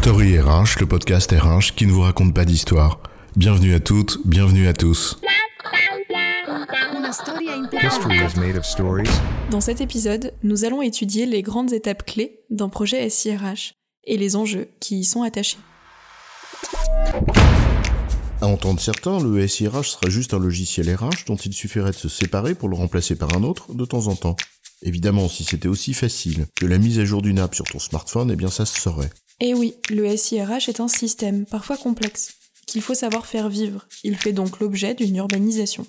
Story RH, le podcast RH qui ne vous raconte pas d'histoire. Bienvenue à toutes, bienvenue à tous. History is made of stories. Dans cet épisode, nous allons étudier les grandes étapes clés d'un projet SIRH et les enjeux qui y sont attachés. À entendre certains, le SIRH sera juste un logiciel RH dont il suffirait de se séparer pour le remplacer par un autre de temps en temps. Évidemment, si c'était aussi facile que la mise à jour d'une app sur ton smartphone, eh bien ça se saurait. Et oui, le SIRH est un système, parfois complexe, qu'il faut savoir faire vivre. Il fait donc l'objet d'une urbanisation.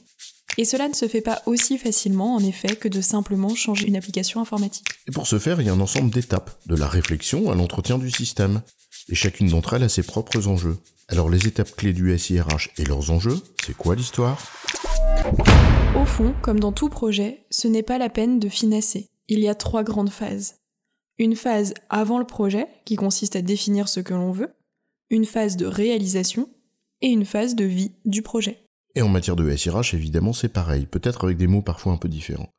Et cela ne se fait pas aussi facilement, en effet, que de simplement changer une application informatique. Et pour ce faire, il y a un ensemble d'étapes, de la réflexion à l'entretien du système. Et chacune d'entre elles a ses propres enjeux. Alors les étapes clés du SIRH et leurs enjeux, c'est quoi l'histoire? Au fond, comme dans tout projet, ce n'est pas la peine de finasser. Il y a trois grandes phases. Une phase avant le projet, qui consiste à définir ce que l'on veut, une phase de réalisation et une phase de vie du projet. Et en matière de SIRH, évidemment, c'est pareil, peut-être avec des mots parfois un peu différents.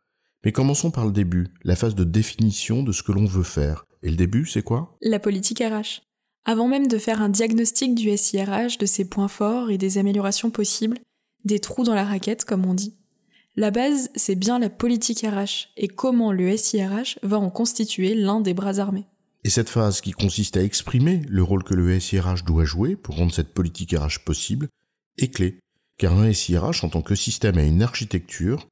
Mais commençons par le début, la phase de définition de ce que l'on veut faire. Et le début, c'est quoi? La politique RH. Avant même de faire un diagnostic du SIRH, de ses points forts et des améliorations possibles, des trous dans la raquette, comme on dit, la base, c'est bien la politique RH et comment le SIRH va en constituer l'un des bras armés. Et cette phase qui consiste à exprimer le rôle que le SIRH doit jouer pour rendre cette politique RH possible est clé, car un SIRH en tant que système a une architecture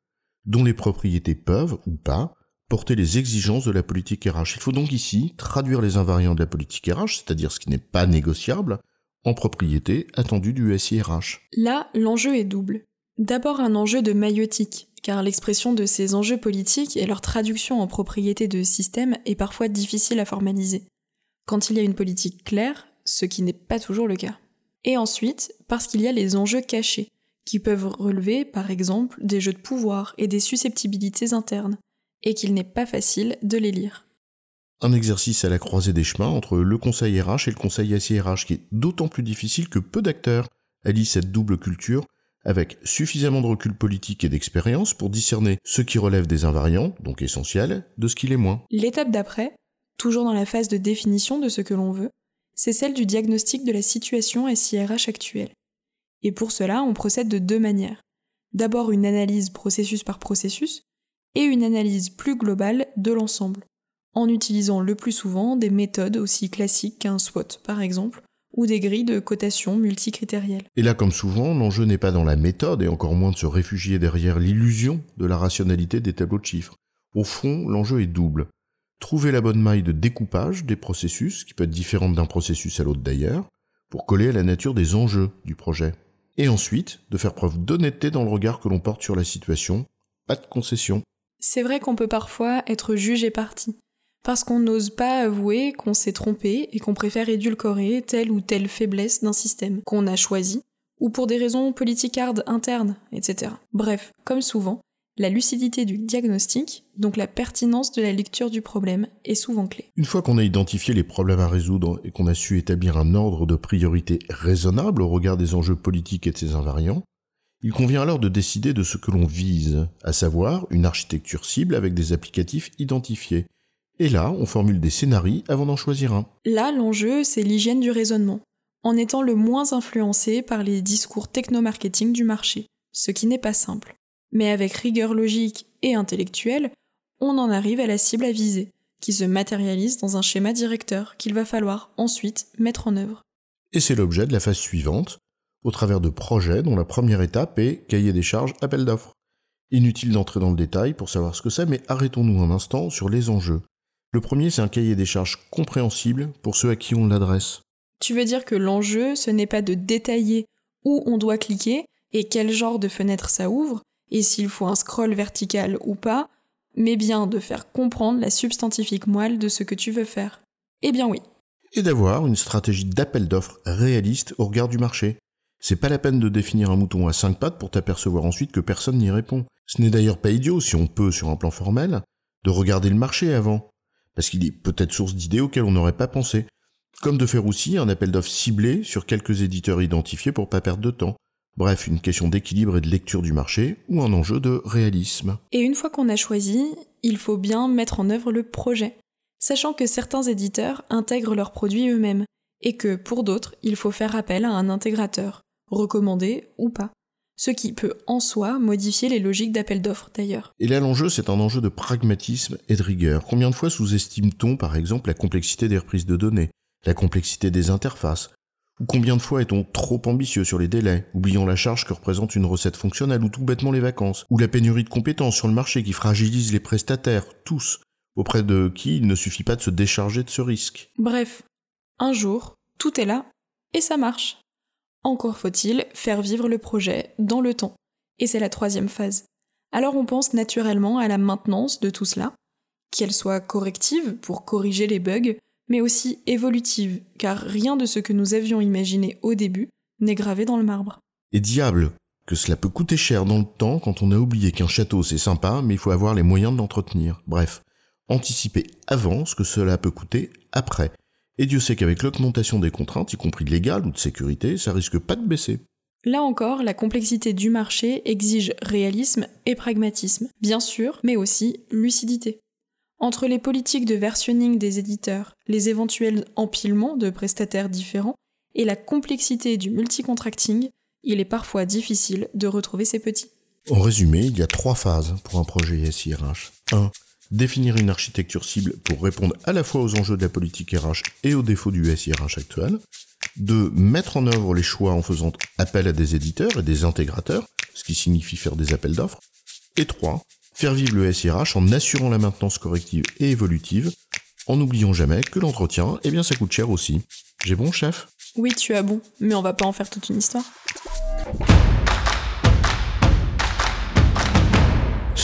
dont les propriétés peuvent, ou pas, porter les exigences de la politique RH. Il faut donc ici traduire les invariants de la politique RH, c'est-à-dire ce qui n'est pas négociable, en propriétés attendues du SIRH. Là, l'enjeu est double. D'abord un enjeu de maïotique, car l'expression de ces enjeux politiques et leur traduction en propriété de système est parfois difficile à formaliser, quand il y a une politique claire, ce qui n'est pas toujours le cas. Et ensuite, parce qu'il y a les enjeux cachés, qui peuvent relever, par exemple, des jeux de pouvoir et des susceptibilités internes, et qu'il n'est pas facile de les lire. Un exercice à la croisée des chemins entre le conseil RH et le conseil SIRH qui est d'autant plus difficile que peu d'acteurs allient cette double culture avec suffisamment de recul politique et d'expérience pour discerner ce qui relève des invariants, donc essentiels, de ce qui l'est moins. L'étape d'après, toujours dans la phase de définition de ce que l'on veut, c'est celle du diagnostic de la situation SIRH actuelle. Et pour cela, on procède de deux manières. D'abord une analyse processus par processus, et une analyse plus globale de l'ensemble, en utilisant le plus souvent des méthodes aussi classiques qu'un SWOT par exemple, ou des grilles de cotation multicritérielles. Et là, comme souvent, l'enjeu n'est pas dans la méthode et encore moins de se réfugier derrière l'illusion de la rationalité des tableaux de chiffres. Au fond, l'enjeu est double. Trouver la bonne maille de découpage des processus, qui peut être différente d'un processus à l'autre d'ailleurs, pour coller à la nature des enjeux du projet. Et ensuite, de faire preuve d'honnêteté dans le regard que l'on porte sur la situation, pas de concession. C'est vrai qu'on peut parfois être jugé parti, parce qu'on n'ose pas avouer qu'on s'est trompé et qu'on préfère édulcorer telle ou telle faiblesse d'un système qu'on a choisi, ou pour des raisons politicardes internes, etc. Bref, comme souvent, la lucidité du diagnostic, donc la pertinence de la lecture du problème, est souvent clé. Une fois qu'on a identifié les problèmes à résoudre et qu'on a su établir un ordre de priorité raisonnable au regard des enjeux politiques et de ses invariants, il convient alors de décider de ce que l'on vise, à savoir une architecture cible avec des applicatifs identifiés. Et là, on formule des scénarios avant d'en choisir un. Là, l'enjeu, c'est l'hygiène du raisonnement, en étant le moins influencé par les discours techno-marketing du marché, ce qui n'est pas simple. Mais avec rigueur logique et intellectuelle, on en arrive à la cible à viser, qui se matérialise dans un schéma directeur qu'il va falloir ensuite mettre en œuvre. Et c'est l'objet de la phase suivante, au travers de projets dont la première étape est cahier des charges, appel d'offres. Inutile d'entrer dans le détail pour savoir ce que c'est, mais arrêtons-nous un instant sur les enjeux. Le premier, c'est un cahier des charges compréhensible pour ceux à qui on l'adresse. Tu veux dire que l'enjeu, ce n'est pas de détailler où on doit cliquer et quel genre de fenêtre ça ouvre, et s'il faut un scroll vertical ou pas, mais bien de faire comprendre la substantifique moelle de ce que tu veux faire. Eh bien oui. Et d'avoir une stratégie d'appel d'offres réaliste au regard du marché. C'est pas la peine de définir un mouton à cinq pattes pour t'apercevoir ensuite que personne n'y répond. Ce n'est d'ailleurs pas idiot, si on peut sur un plan formel, de regarder le marché avant, parce qu'il est peut-être source d'idées auxquelles on n'aurait pas pensé, comme de faire aussi un appel d'offres ciblé sur quelques éditeurs identifiés pour pas perdre de temps. Bref, une question d'équilibre et de lecture du marché, ou un enjeu de réalisme. Et une fois qu'on a choisi, il faut bien mettre en œuvre le projet, sachant que certains éditeurs intègrent leurs produits eux-mêmes, et que pour d'autres, il faut faire appel à un intégrateur, recommandé ou pas. Ce qui peut en soi modifier les logiques d'appel d'offres d'ailleurs. Et là, l'enjeu, c'est un enjeu de pragmatisme et de rigueur. Combien de fois sous-estime-t-on, par exemple, la complexité des reprises de données, la complexité des interfaces? Ou combien de fois est-on trop ambitieux sur les délais, oubliant la charge que représente une recette fonctionnelle ou tout bêtement les vacances, ou la pénurie de compétences sur le marché qui fragilise les prestataires, tous, auprès de qui il ne suffit pas de se décharger de ce risque? Bref, un jour, tout est là, et ça marche. Encore faut-il faire vivre le projet dans le temps. Et c'est la troisième phase. Alors on pense naturellement à la maintenance de tout cela, qu'elle soit corrective pour corriger les bugs, mais aussi évolutive, car rien de ce que nous avions imaginé au début n'est gravé dans le marbre. Et diable, que cela peut coûter cher dans le temps quand on a oublié qu'un château c'est sympa, mais il faut avoir les moyens de l'entretenir. Bref, anticiper avant ce que cela peut coûter après. Et Dieu sait qu'avec l'augmentation des contraintes, y compris légales ou de sécurité, ça risque pas de baisser. Là encore, la complexité du marché exige réalisme et pragmatisme, bien sûr, mais aussi lucidité. Entre les politiques de versionning des éditeurs, les éventuels empilements de prestataires différents et la complexité du multicontracting, il est parfois difficile de retrouver ces petits. En résumé, il y a trois phases pour un projet SIRH. 1 définir une architecture cible pour répondre à la fois aux enjeux de la politique RH et aux défauts du SIRH actuel. 2. Mettre en œuvre les choix en faisant appel à des éditeurs et des intégrateurs, ce qui signifie faire des appels d'offres. Et 3. Faire vivre le SIRH en assurant la maintenance corrective et évolutive, en n'oubliant jamais que l'entretien, eh bien ça coûte cher aussi. J'ai bon, chef? Oui, tu as bon, mais on va pas en faire toute une histoire.